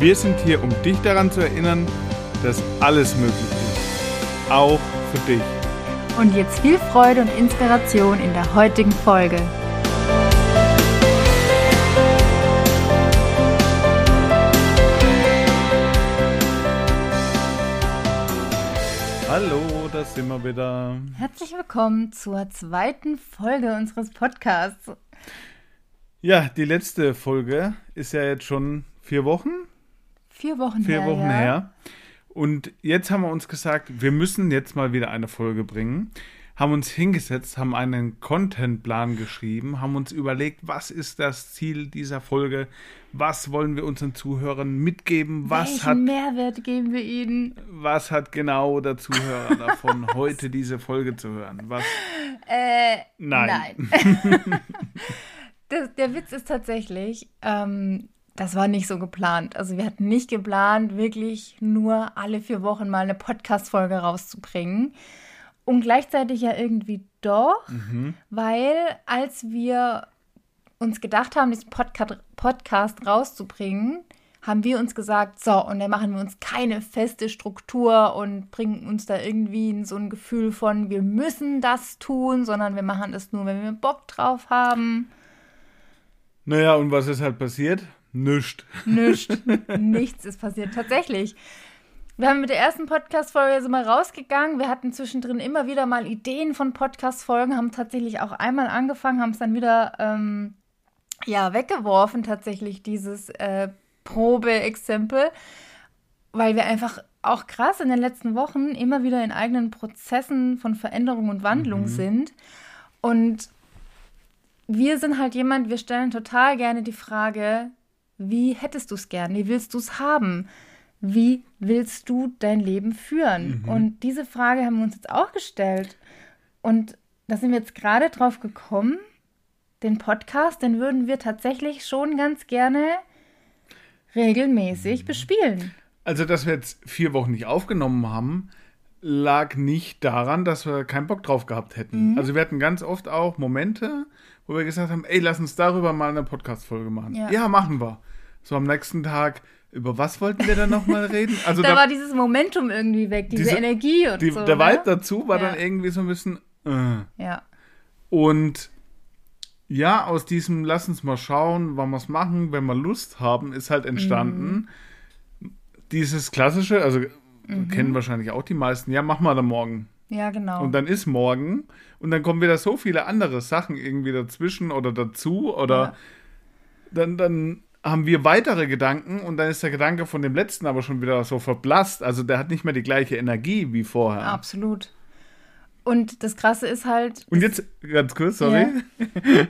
Wir sind hier, um dich daran zu erinnern, dass alles möglich ist. Auch für dich. Und jetzt viel Freude und Inspiration in der heutigen Folge. Hallo, da sind wir wieder. Herzlich willkommen zur zweiten Folge unseres Podcasts. Ja, die letzte Folge ist ja jetzt schon vier Wochen. Vier Wochen Vier her. Wochen ja. her. Und jetzt haben wir uns gesagt, wir müssen jetzt mal wieder eine Folge bringen. Haben uns hingesetzt, haben einen Contentplan geschrieben, haben uns überlegt, was ist das Ziel dieser Folge? Was wollen wir unseren Zuhörern mitgeben? Was Welchen hat Mehrwert geben wir ihnen? was hat genau der Zuhörer davon, heute diese Folge zu hören? Was? Äh, Nein. nein. das, der Witz ist tatsächlich, ähm, das war nicht so geplant. Also wir hatten nicht geplant, wirklich nur alle vier Wochen mal eine Podcast-Folge rauszubringen. Und gleichzeitig ja irgendwie doch, weil als wir uns gedacht haben, diesen Podca Podcast rauszubringen, haben wir uns gesagt, so, und dann machen wir uns keine feste Struktur und bringen uns da irgendwie in so ein Gefühl von, wir müssen das tun, sondern wir machen das nur, wenn wir Bock drauf haben. Naja, und was ist halt passiert? Nischt. Nichts. Nichts ist passiert. Tatsächlich. Wir haben mit der ersten Podcast-Folge so mal rausgegangen. Wir hatten zwischendrin immer wieder mal Ideen von Podcast-Folgen, haben tatsächlich auch einmal angefangen, haben es dann wieder ähm, ja, weggeworfen, tatsächlich, dieses äh, Probe-Exempel, weil wir einfach auch krass in den letzten Wochen immer wieder in eigenen Prozessen von Veränderung und Wandlung sind. Und wir sind halt jemand, wir stellen total gerne die Frage, wie hättest du es gern? Wie willst du es haben? Wie willst du dein Leben führen? Und diese Frage haben wir uns jetzt auch gestellt. Und da sind wir jetzt gerade drauf gekommen, den Podcast, den würden wir tatsächlich schon ganz gerne regelmäßig bespielen. Also, dass wir jetzt vier Wochen nicht aufgenommen haben, lag nicht daran, dass wir keinen Bock drauf gehabt hätten. Mhm. Also, wir hatten ganz oft auch Momente, wo wir gesagt haben, ey, lass uns darüber mal eine Podcast-Folge machen. Ja. Ja. machen wir. So am nächsten Tag, über was wollten wir dann nochmal reden? Also, Da, da, war dieses Momentum irgendwie weg, diese, Diese- Energie und die, so. der ne? Vibe dazu war Ja. dann irgendwie so ein bisschen, äh. Ja. Und ja, aus diesem Lass uns mal schauen, wann wir es machen, wenn wir Lust haben, ist halt entstanden dieses klassische, also kennen wahrscheinlich auch die meisten, ja, mach mal dann morgen. ja, genau. Und dann ist morgen und dann kommen wieder so viele andere Sachen irgendwie dazwischen oder dazu oder Ja. dann, dann haben wir weitere Gedanken und dann ist der Gedanke von dem letzten aber schon wieder so verblasst. Also der hat nicht mehr die gleiche Energie wie vorher. Absolut. Und das Krasse ist halt, Und jetzt, ganz kurz, sorry.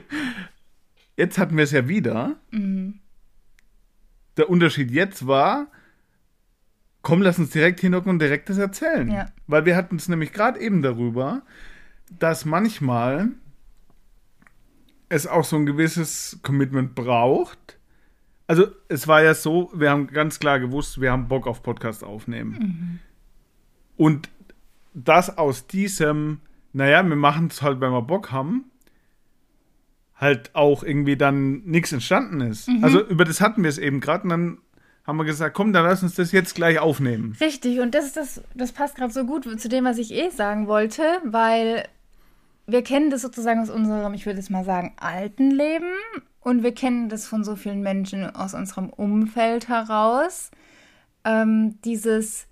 Jetzt hatten wir es ja wieder. Mhm. Der Unterschied jetzt war, komm, lass uns direkt hinhocken und direkt das erzählen. Ja. Weil wir hatten es nämlich gerade eben darüber, dass manchmal es auch so ein gewisses Commitment braucht. Also es war ja so, wir haben ganz klar gewusst, wir haben Bock auf Podcast aufnehmen. Mhm. Und das aus diesem, naja, wir machen es halt, wenn wir Bock haben, halt auch irgendwie dann nichts entstanden ist. Mhm. Also über das hatten wir es eben gerade und dann haben wir gesagt, komm, dann lass uns das jetzt gleich aufnehmen. Richtig, und das ist das, das passt gerade so gut zu dem, was ich eh sagen wollte, weil wir kennen das sozusagen aus unserem, ich würde es mal sagen, alten Leben und wir kennen das von so vielen Menschen aus unserem Umfeld heraus. Ähm, dieses,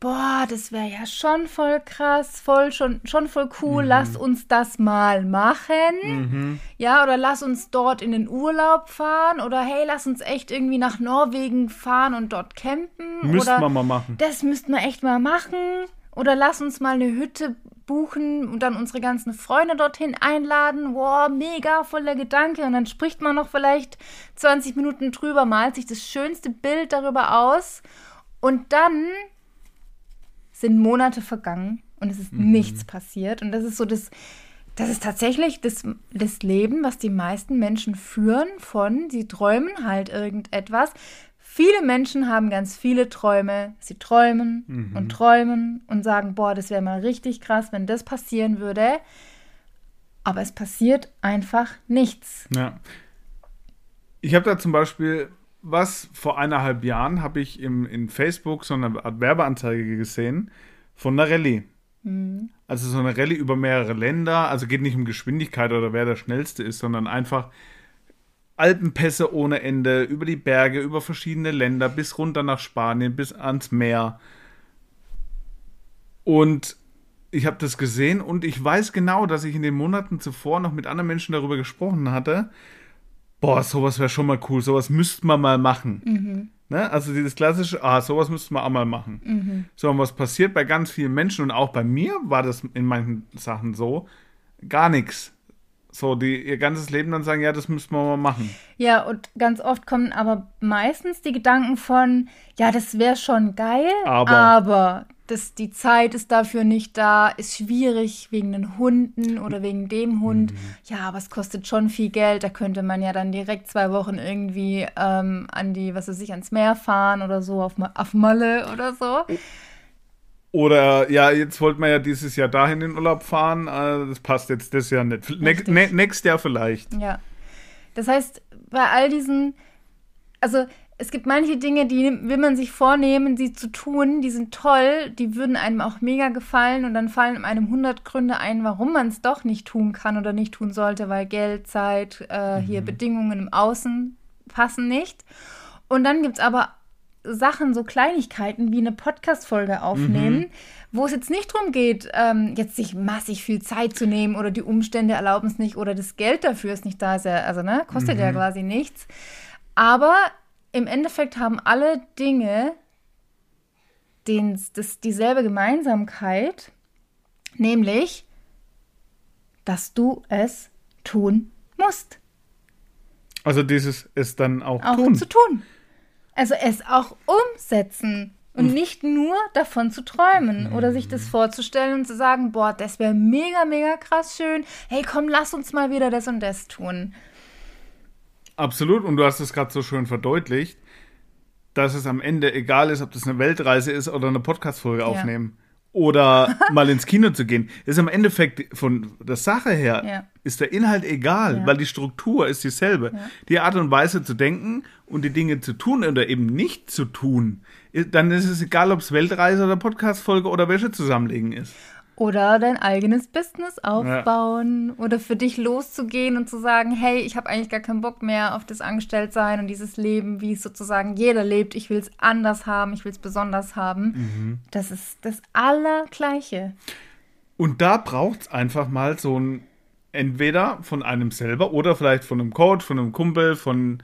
boah, das wäre ja schon voll krass, voll schon, schon voll cool, lass uns das mal machen. Ja, oder lass uns dort in den Urlaub fahren oder hey, lass uns echt irgendwie nach Norwegen fahren und dort campen. Müssten wir mal machen. das müssten wir echt mal machen. Oder lass uns mal eine Hütte buchen und dann unsere ganzen Freunde dorthin einladen. Wow, mega voller Gedanke. Und dann spricht man noch vielleicht 20 Minuten drüber, malt sich das schönste Bild darüber aus. Und dann sind Monate vergangen und es ist mhm. nichts passiert. Und das ist so das, das ist tatsächlich das, das Leben, was die meisten Menschen führen von, sie träumen halt irgendetwas. Viele Menschen haben ganz viele Träume. Sie träumen mhm. und träumen und sagen, boah, das wäre mal richtig krass, wenn das passieren würde. Aber es passiert einfach nichts. Ja. Ich habe da zum Beispiel was vor eineinhalb Jahren habe ich im, in Facebook so eine Art Werbeanzeige gesehen von einer Rallye. Mhm. Also so eine Rallye über mehrere Länder. Also geht nicht um Geschwindigkeit oder wer der schnellste ist, sondern einfach Alpenpässe ohne Ende, über die Berge, über verschiedene Länder, bis runter nach Spanien, bis ans Meer. Und ich habe das gesehen und ich weiß genau, dass ich in den Monaten zuvor noch mit anderen Menschen darüber gesprochen hatte. Boah, sowas wäre schon mal cool, sowas müsste man mal machen. Mhm. Ne? Also dieses klassische, ah, sowas müsste man auch mal machen. Mhm. So, und was passiert bei ganz vielen Menschen und auch bei mir war das in manchen Sachen so, gar nichts so, die ihr ganzes Leben dann sagen, ja, das müssen wir mal machen. Ja, und ganz oft kommen aber meistens die Gedanken von, ja, das wäre schon geil, aber, aber das, die Zeit ist dafür nicht da, ist schwierig wegen den Hunden oder wegen dem Hund. Mhm. Ja, aber es kostet schon viel Geld. Da könnte man ja dann direkt zwei Wochen irgendwie ähm, an die, was weiß ich, ans Meer fahren oder so, auf, auf Malle oder so. Oder ja, jetzt wollten wir ja dieses Jahr dahin in den Urlaub fahren. Äh, das passt jetzt das Jahr nicht. Ne nächstes Jahr vielleicht. Ja. Das heißt, bei all diesen, also es gibt manche Dinge, die will man sich vornehmen, sie zu tun, die sind toll, die würden einem auch mega gefallen und dann fallen einem 100 Gründe ein, warum man es doch nicht tun kann oder nicht tun sollte, weil Geld, Zeit, äh, mhm. hier Bedingungen im Außen passen nicht. Und dann gibt es aber Sachen, so Kleinigkeiten wie eine Podcast-Folge aufnehmen, mhm. wo es jetzt nicht darum geht, ähm, jetzt sich massig viel Zeit zu nehmen oder die Umstände erlauben es nicht oder das Geld dafür ist nicht da, ist ja, also ne, kostet mhm. ja quasi nichts. Aber im Endeffekt haben alle Dinge den, das, dieselbe Gemeinsamkeit, nämlich, dass du es tun musst. Also dieses es dann auch, auch tun. zu tun. Also es auch umsetzen und mhm. nicht nur davon zu träumen mhm. oder sich das vorzustellen und zu sagen, boah, das wäre mega, mega krass schön. Hey, komm, lass uns mal wieder das und das tun. Absolut, und du hast es gerade so schön verdeutlicht, dass es am Ende egal ist, ob das eine Weltreise ist oder eine Podcast-Folge ja. aufnehmen oder mal ins Kino zu gehen. Ist im Endeffekt von der Sache her, ja. ist der Inhalt egal, ja. weil die Struktur ist dieselbe. Ja. Die Art und Weise zu denken und die Dinge zu tun oder eben nicht zu tun, dann ist es egal, ob es Weltreise oder Podcastfolge oder Wäsche zusammenlegen ist. Oder dein eigenes Business aufbauen ja. oder für dich loszugehen und zu sagen, hey, ich habe eigentlich gar keinen Bock mehr auf das Angestelltsein und dieses Leben, wie es sozusagen jeder lebt. Ich will es anders haben, ich will es besonders haben. Mhm. Das ist das Allergleiche. Und da braucht es einfach mal so ein, entweder von einem selber oder vielleicht von einem Coach, von einem Kumpel, von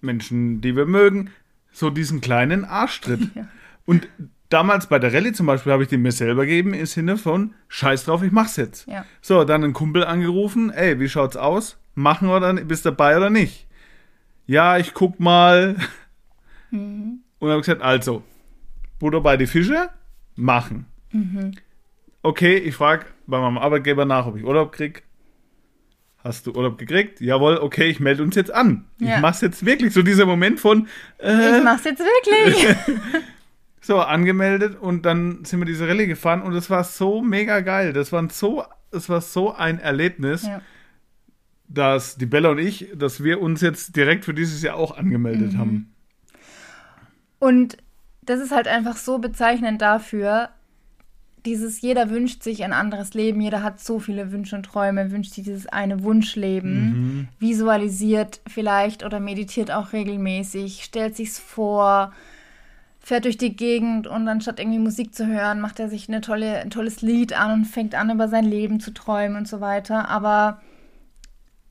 Menschen, die wir mögen, so diesen kleinen Arschtritt. Ja. Und damals bei der Rallye zum Beispiel habe ich den mir selber gegeben im Sinne von Scheiß drauf, ich mach's jetzt. Ja. So, dann einen Kumpel angerufen, ey, wie schaut's aus? Machen wir dann, bist du dabei oder nicht? Ja, ich guck mal. Mhm. Und habe gesagt, also, Butter bei die Fische, machen. Mhm. Okay, ich frage bei meinem Arbeitgeber nach, ob ich Urlaub krieg. Hast du Urlaub gekriegt? Jawohl, okay, ich melde uns jetzt an. Ja. Ich mach's jetzt wirklich. So dieser Moment von. Äh, ich mach's jetzt wirklich. So, angemeldet und dann sind wir diese Rallye gefahren und es war so mega geil. Das war so, es war so ein Erlebnis, ja. dass die Bella und ich, dass wir uns jetzt direkt für dieses Jahr auch angemeldet mhm. haben. Und das ist halt einfach so bezeichnend dafür, dieses, jeder wünscht sich ein anderes Leben, jeder hat so viele Wünsche und Träume, wünscht sich dieses eine Wunschleben, mhm. visualisiert vielleicht oder meditiert auch regelmäßig, stellt sich's vor, fährt durch die Gegend und anstatt irgendwie Musik zu hören, macht er sich eine tolle, ein tolles Lied an und fängt an, über sein Leben zu träumen und so weiter. Aber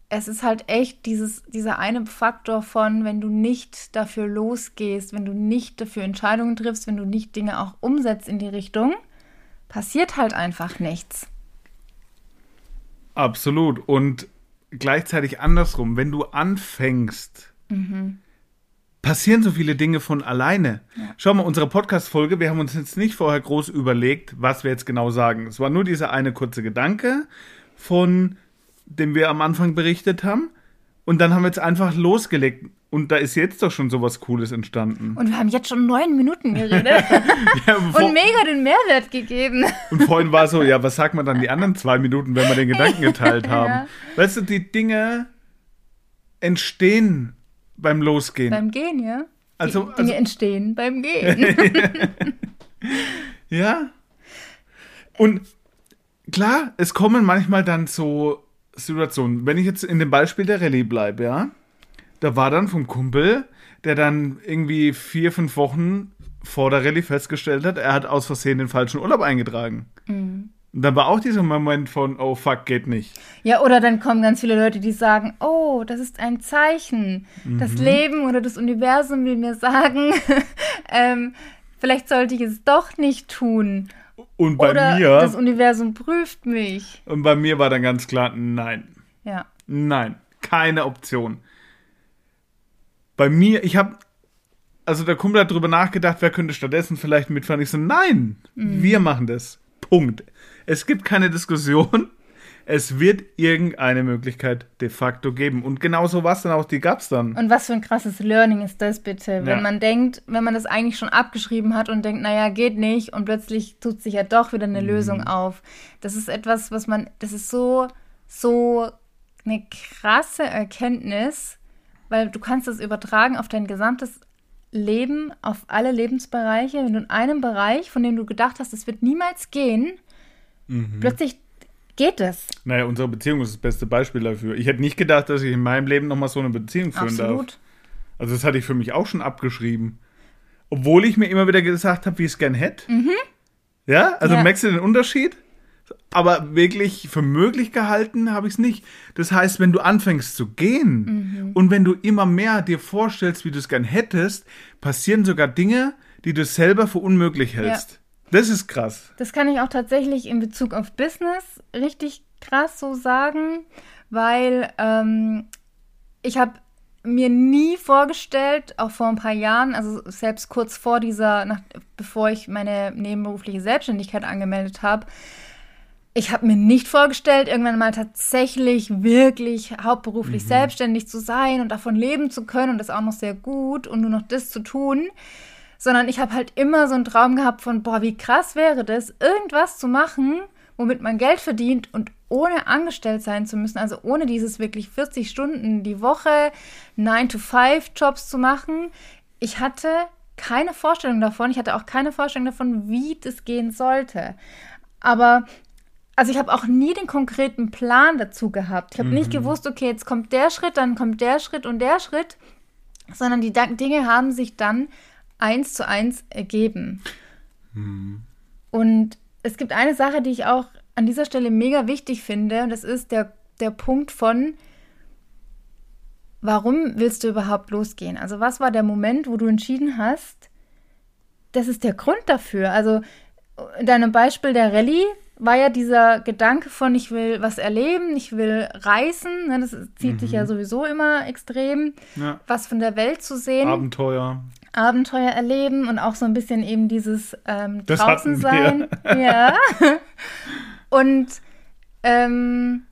es ist halt echt dieses, dieser eine Faktor von, wenn du nicht dafür losgehst, wenn du nicht dafür Entscheidungen triffst, wenn du nicht Dinge auch umsetzt in die Richtung, passiert halt einfach nichts. Absolut. Und gleichzeitig andersrum, wenn du anfängst, mhm passieren so viele Dinge von alleine. Schau mal, unsere Podcast-Folge, wir haben uns jetzt nicht vorher groß überlegt, was wir jetzt genau sagen. Es war nur dieser eine kurze Gedanke, von dem wir am Anfang berichtet haben. Und dann haben wir jetzt einfach losgelegt. Und da ist jetzt doch schon sowas Cooles entstanden. Und wir haben jetzt schon neun Minuten geredet Ja, und mega den Mehrwert gegeben. und vorhin war so, ja, was sagt man dann die anderen zwei Minuten, wenn wir den Gedanken geteilt haben? Ja. Weißt du, die Dinge entstehen beim Losgehen. Beim Gehen, ja? Also- Die Dinge also- entstehen beim Gehen. Ja. Und klar, es kommen manchmal dann so Situationen. Wenn ich jetzt in dem Beispiel der Rallye bleibe, ja, da war dann vom Kumpel, der dann irgendwie vier, fünf Wochen vor der Rallye festgestellt hat, er hat aus Versehen den falschen Urlaub eingetragen. Und dann war auch dieser Moment von, oh fuck, geht nicht. Ja, oder dann kommen ganz viele Leute, die sagen, oh, das ist ein Zeichen. Das Mhm. Leben oder das Universum will mir sagen, ähm, vielleicht sollte ich es doch nicht tun. Und bei oder mir, das Universum prüft mich. und bei mir war dann ganz klar, nein. Ja. Nein, keine Option. Bei mir, ich habe, also der Kumpel hat drüber nachgedacht, wer könnte stattdessen vielleicht mitfahren. Ich so, nein, wir machen das. Punkt. Es gibt keine Diskussion. Es wird irgendeine Möglichkeit de facto geben. Und genauso war es dann auch, die gab es dann. Und was für ein krasses Learning ist das bitte, wenn Ja. man denkt, wenn man das eigentlich schon abgeschrieben hat und denkt, naja, geht nicht und plötzlich tut sich ja doch wieder eine Lösung auf. Das ist etwas, was man, das ist so, so eine krasse Erkenntnis, weil du kannst das übertragen auf dein gesamtes Leben, auf alle Lebensbereiche. Wenn du in einem Bereich, von dem du gedacht hast, es wird niemals gehen, plötzlich geht es. Naja, unsere Beziehung ist das beste Beispiel dafür. Ich hätte nicht gedacht, dass ich in meinem Leben nochmal so eine Beziehung führen darf. Absolut. Also das hatte ich für mich auch schon abgeschrieben. Obwohl ich mir immer wieder gesagt habe, wie ich es gern hätte. Ja, also Ja. merkst du den Unterschied? Aber wirklich für möglich gehalten habe ich es nicht. Das heißt, wenn du anfängst zu gehen und wenn du immer mehr dir vorstellst, wie du es gern hättest, passieren sogar Dinge, die du selber für unmöglich hältst. Das ist krass. Das kann ich auch tatsächlich in Bezug auf Business richtig krass so sagen, weil ähm, ich habe mir nie vorgestellt, auch vor ein paar Jahren, also selbst kurz vor dieser, nach, bevor ich meine nebenberufliche Selbstständigkeit angemeldet habe, ich habe mir nicht vorgestellt, irgendwann mal tatsächlich wirklich hauptberuflich selbstständig zu sein und davon leben zu können und das auch noch sehr gut und nur noch das zu tun sondern ich habe halt immer so einen Traum gehabt von, boah, wie krass wäre das, irgendwas zu machen, womit man Geld verdient und ohne angestellt sein zu müssen, also ohne dieses wirklich 40 Stunden die Woche, 9-to-5-Jobs zu machen. Ich hatte keine Vorstellung davon, ich hatte auch keine Vorstellung davon, wie das gehen sollte. Aber also ich habe auch nie den konkreten Plan dazu gehabt. Ich habe nicht gewusst, okay, jetzt kommt der Schritt, dann kommt der Schritt und der Schritt, sondern die Dinge haben sich dann eins zu eins ergeben. Und es gibt eine Sache, die ich auch an dieser Stelle mega wichtig finde, und das ist der, der Punkt von, warum willst du überhaupt losgehen? Also was war der Moment, wo du entschieden hast, das ist der Grund dafür? Also in deinem Beispiel der Rallye war ja dieser Gedanke von, ich will was erleben, ich will reisen, ne, das zieht sich ja sowieso immer extrem, Ja. was von der Welt zu sehen. Abenteuer. Abenteuer erleben und auch so ein bisschen eben dieses ähm, draußen sein. Ja. Und ähm,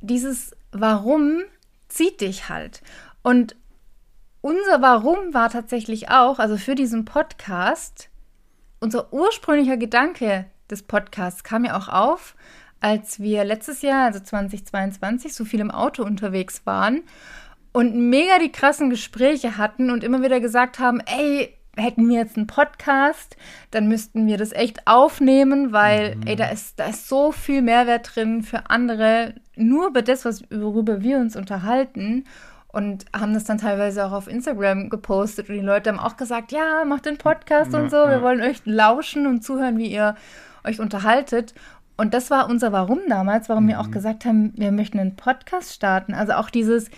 dieses Warum zieht dich halt. Und unser Warum war tatsächlich auch, also für diesen Podcast, unser ursprünglicher Gedanke des Podcasts kam ja auch auf, als wir letztes Jahr, also 2022, so viel im Auto unterwegs waren und mega die krassen Gespräche hatten und immer wieder gesagt haben, ey, hätten wir jetzt einen Podcast, dann müssten wir das echt aufnehmen, weil, ey, da ist, da ist so viel Mehrwert drin für andere, nur über das, was, worüber wir uns unterhalten. Und haben das dann teilweise auch auf Instagram gepostet und die Leute haben auch gesagt, ja, macht den Podcast und so, wir wollen euch lauschen und zuhören, wie ihr euch unterhaltet. Und das war unser Warum damals, warum wir auch gesagt haben, wir möchten einen Podcast starten. Also auch dieses,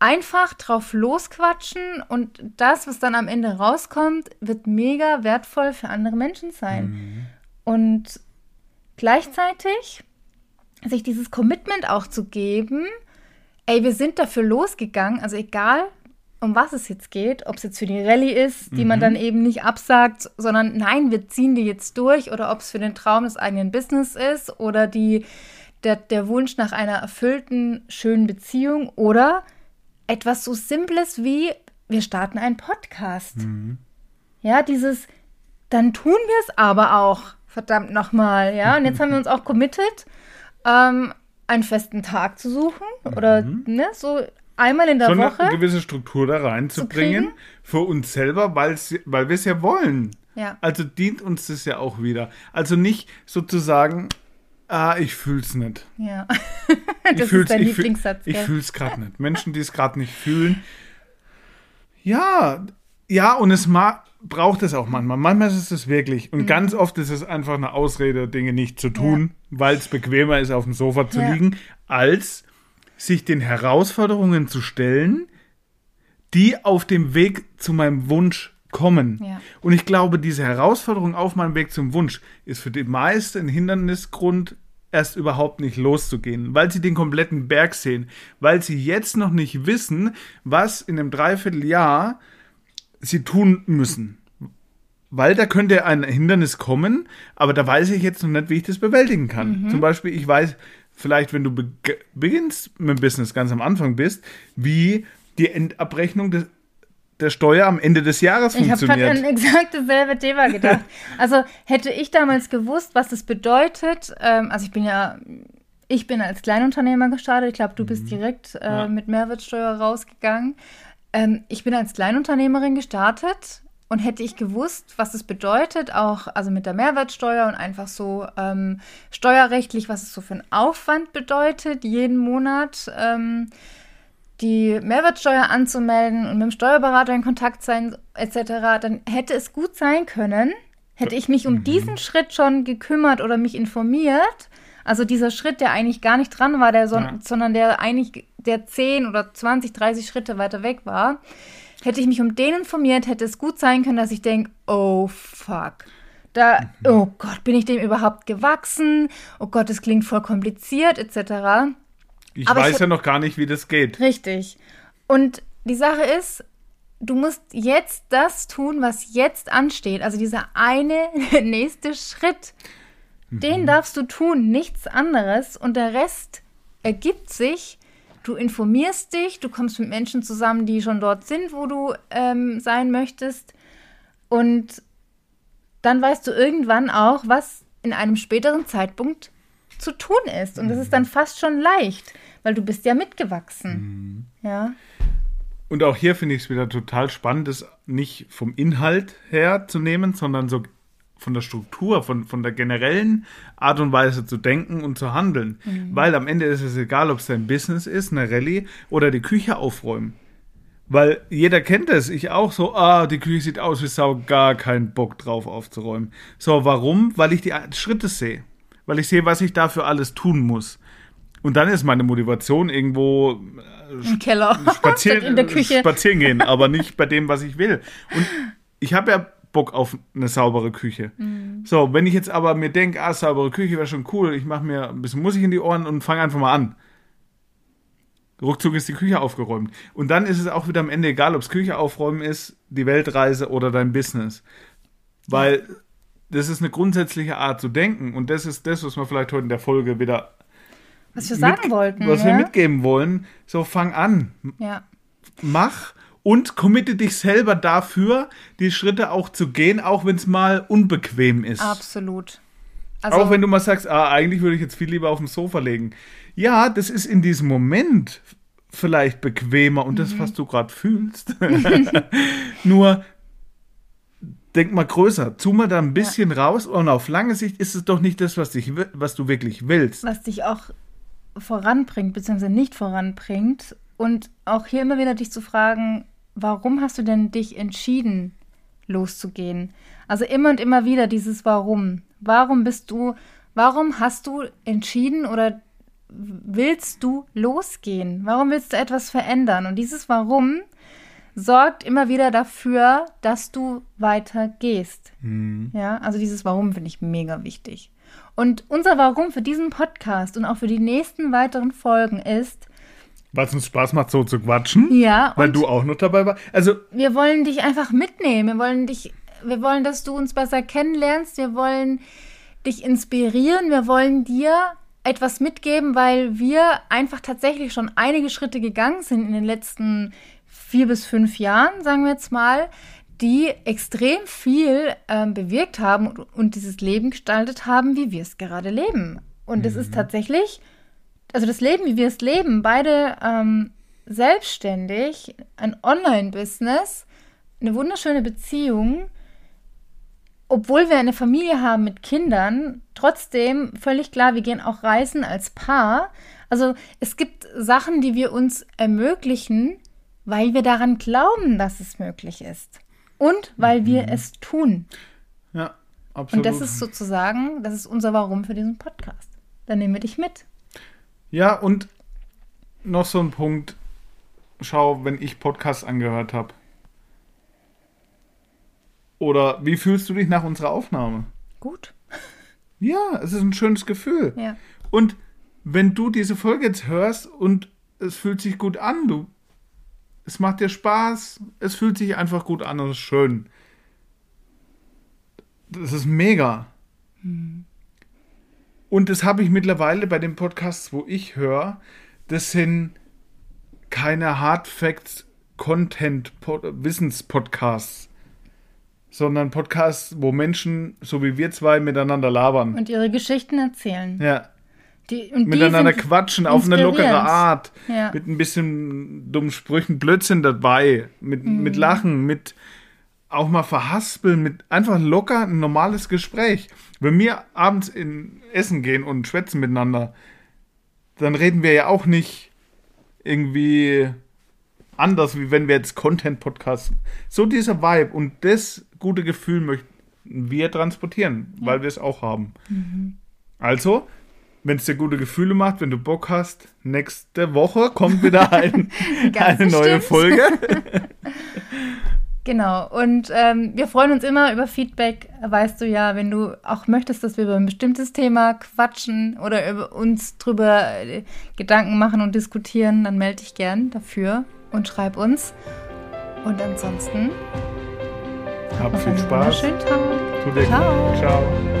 einfach drauf losquatschen und das, was dann am Ende rauskommt, wird mega wertvoll für andere Menschen sein. Und gleichzeitig sich dieses Commitment auch zu geben, ey, wir sind dafür losgegangen, also egal, um was es jetzt geht, ob es jetzt für die Rallye ist, die Mhm. man dann eben nicht absagt, sondern nein, wir ziehen die jetzt durch oder ob es für den Traum des eigenen Business ist oder die, der, der Wunsch nach einer erfüllten, schönen Beziehung oder etwas so Simples wie wir starten einen Podcast. Mhm. Ja, dieses, dann tun wir es aber auch, verdammt nochmal, ja. Und jetzt haben wir uns auch committed, ähm, einen festen Tag zu suchen oder ne, so einmal in der eine Woche. gewisse Struktur da reinzubringen für uns selber, weil wir es ja wollen. Ja. Also dient uns das ja auch wieder. Also nicht sozusagen, ah, ich fühl's nicht. Ja. Ich das fühl's, ist dein ich fühl- Lieblingssatz, Ich gell? fühl's gerade nicht. Menschen, die es gerade nicht fühlen. Ja, ja, und es ma braucht es auch manchmal. Manchmal ist es wirklich. Mhm. Und ganz oft ist es einfach eine Ausrede, Dinge nicht zu tun, weil es bequemer ist, auf dem Sofa zu Ja. liegen, als sich den Herausforderungen zu stellen, die auf dem Weg zu meinem Wunsch kommen. Ja. Und ich glaube, diese Herausforderung auf meinem Weg zum Wunsch ist für die meisten ein Hindernisgrund, erst überhaupt nicht loszugehen, weil sie den kompletten Berg sehen, weil sie jetzt noch nicht wissen, was in einem Dreivierteljahr sie tun müssen. Weil da könnte ein Hindernis kommen, aber da weiß ich jetzt noch nicht, wie ich das bewältigen kann. Zum Beispiel, ich weiß vielleicht, wenn du be beginnst mit dem Business ganz am Anfang bist, wie die Endabrechnung des, der Steuer am Ende des Jahres Ich habe gerade funktioniert. an exakt dasselbe Thema gedacht. Also hätte ich damals gewusst, was das bedeutet, ähm, also ich bin ja, ich bin als Kleinunternehmer gestartet, ich glaube, du bist direkt äh, Ja. mit Mehrwertsteuer rausgegangen. Ähm, ich bin als Kleinunternehmerin gestartet und hätte ich gewusst, was es bedeutet, auch also mit der Mehrwertsteuer und einfach so ähm, steuerrechtlich, was es so für einen Aufwand bedeutet, jeden Monat. Ähm, die Mehrwertsteuer anzumelden und mit dem Steuerberater in Kontakt sein etc., dann hätte es gut sein können, hätte ich mich um diesen Schritt schon gekümmert oder mich informiert. Also dieser Schritt, der eigentlich gar nicht dran war, der son Ja. sondern der eigentlich der 10 oder 20, 30 Schritte weiter weg war, hätte ich mich um den informiert, hätte es gut sein können, dass ich denke, oh fuck. Da, oh Gott, bin ich dem überhaupt gewachsen? Oh Gott, das klingt voll kompliziert, etc. Ich aber ich weiß hab- ja noch gar nicht, wie das geht. Richtig. Und die Sache ist, du musst jetzt das tun, was jetzt ansteht. Also dieser eine nächste Schritt, den darfst du tun, nichts anderes. Und der Rest ergibt sich. Du informierst dich, du kommst mit Menschen zusammen, die schon dort sind, wo du ähm, sein möchtest. Und dann weißt du irgendwann auch, was in einem späteren Zeitpunkt zu tun ist. Und das ist dann fast schon leicht, weil du bist ja mitgewachsen. Ja. Und auch hier finde ich es wieder total spannend, das nicht vom Inhalt her zu nehmen, sondern so von der Struktur, von, von der generellen Art und Weise zu denken und zu handeln. Weil am Ende ist es egal, ob es dein Business ist, eine Rallye oder die Küche aufräumen. Weil jeder kennt es, ich auch so, ah, die Küche sieht aus wie Sau, gar keinen Bock drauf aufzuräumen. So, warum? Weil ich die Schritte sehe. Weil ich sehe, was ich dafür alles tun muss. Und dann ist meine Motivation irgendwo Im Keller. spazieren, in der Küche. spazieren gehen, aber nicht bei dem, was ich will. Und ich habe ja Bock auf eine saubere Küche. Mhm. So, wenn ich jetzt aber mir denke, ah, saubere Küche wäre schon cool, ich mache mir ein bisschen Musik in die Ohren und fange einfach mal an. Ruckzuck ist die Küche aufgeräumt. Und dann ist es auch wieder am Ende egal, ob es Küche aufräumen ist, die Weltreise oder dein Business. Weil das ist eine grundsätzliche Art zu denken und das ist das, was wir vielleicht heute in der Folge wieder Was wir sagen wollten. was ja? wir mitgeben wollen. So, fang an Ja. mach und committe dich selber dafür, die Schritte auch zu gehen, auch wenn es mal unbequem ist. Absolut. Also, auch wenn du mal sagst, ah, eigentlich würde ich jetzt viel lieber auf dem Sofa legen. Ja, das ist in diesem Moment vielleicht bequemer und Mhm. das, was du gerade fühlst. Nur denk mal größer, zoom mal da ein bisschen raus und auf lange Sicht ist es doch nicht das, was, dich, was du wirklich willst. was dich auch voranbringt, beziehungsweise nicht voranbringt. Und auch hier immer wieder dich zu fragen, warum hast du denn dich entschieden, loszugehen? Also immer und immer wieder dieses Warum. Warum bist du, warum hast du entschieden oder willst du losgehen? Warum willst du etwas verändern? Und dieses Warum sorgt immer wieder dafür, dass du weiter gehst. Ja, also dieses Warum finde ich mega wichtig. Und unser Warum für diesen Podcast und auch für die nächsten weiteren Folgen ist, Weil es uns Spaß macht, so zu quatschen. Ja, Weil du auch noch dabei warst. Also, wir wollen dich einfach mitnehmen. Wir wollen dich, wir wollen, dass du uns besser kennenlernst. Wir wollen dich inspirieren. Wir wollen dir etwas mitgeben, weil wir einfach tatsächlich schon einige Schritte gegangen sind in den letzten vier bis fünf Jahren, sagen wir jetzt mal, die extrem viel ähm, bewirkt haben und, und dieses Leben gestaltet haben, wie wir es gerade leben. Und es ist tatsächlich, also das Leben, wie wir es leben, beide ähm, selbstständig, ein Online-Business, eine wunderschöne Beziehung, obwohl wir eine Familie haben mit Kindern, trotzdem völlig klar, wir gehen auch reisen als Paar. Also es gibt Sachen, die wir uns ermöglichen, weil wir daran glauben, dass es möglich ist. Und weil wir es tun. ja, absolut. Und das ist sozusagen, das ist unser Warum für diesen Podcast. Dann nehmen wir dich mit. Ja, und noch so ein Punkt. Schau, wenn ich Podcasts angehört habe. Oder wie fühlst du dich nach unserer Aufnahme? Gut. Ja, es ist ein schönes Gefühl. Ja. Und wenn du diese Folge jetzt hörst und es fühlt sich gut an, du, es macht dir Spaß, es fühlt sich einfach gut an und es ist schön. Das ist mega. Und das habe ich mittlerweile bei den Podcasts, wo ich höre, das sind keine Hard Facts Content Wissenspodcasts, sondern Podcasts, wo Menschen, so wie wir zwei, miteinander labern. Und ihre Geschichten erzählen. Ja, Die, miteinander quatschen auf eine lockere. Art. Ja. Mit ein bisschen dummen Sprüchen, Blödsinn dabei. Mit, Mhm. mit Lachen, mit auch mal verhaspeln, mit einfach locker ein normales Gespräch. Wenn wir abends in Essen gehen und schwätzen miteinander, dann reden wir ja auch nicht irgendwie anders, wie wenn wir jetzt Content-Podcasts. So dieser Vibe und das gute Gefühl möchten wir transportieren, weil wir es auch haben. Mhm. Also, wenn es dir gute Gefühle macht, wenn du Bock hast, nächste Woche kommt wieder ein, eine neue bestimmt. Folge. Genau. Und ähm, wir freuen uns immer über Feedback. Weißt du ja, wenn du auch möchtest, dass wir über ein bestimmtes Thema quatschen oder über uns drüber äh, Gedanken machen und diskutieren, dann melde dich gern dafür und schreib uns. Und ansonsten Hab viel Spaß. wunderschönen Tag. Ciao. Ciao.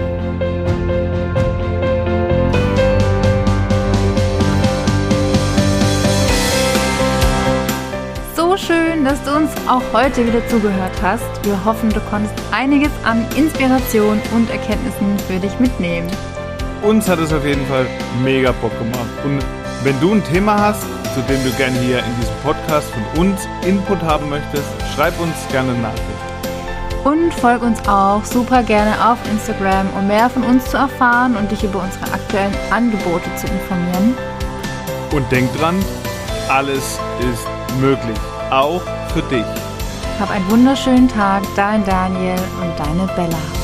Schön, dass du uns auch heute wieder zugehört hast. Wir hoffen, du konntest einiges an Inspiration und Erkenntnissen für dich mitnehmen. Uns hat es auf jeden Fall mega Bock gemacht. Und wenn du ein Thema hast, zu dem du gerne hier in diesem Podcast von uns Input haben möchtest, schreib uns gerne eine Nachricht. Und folg uns auch super gerne auf Instagram, um mehr von uns zu erfahren und dich über unsere aktuellen Angebote zu informieren. Und denk dran, alles ist möglich. Auch für dich. Hab einen wunderschönen Tag, dein Daniel und deine Bella.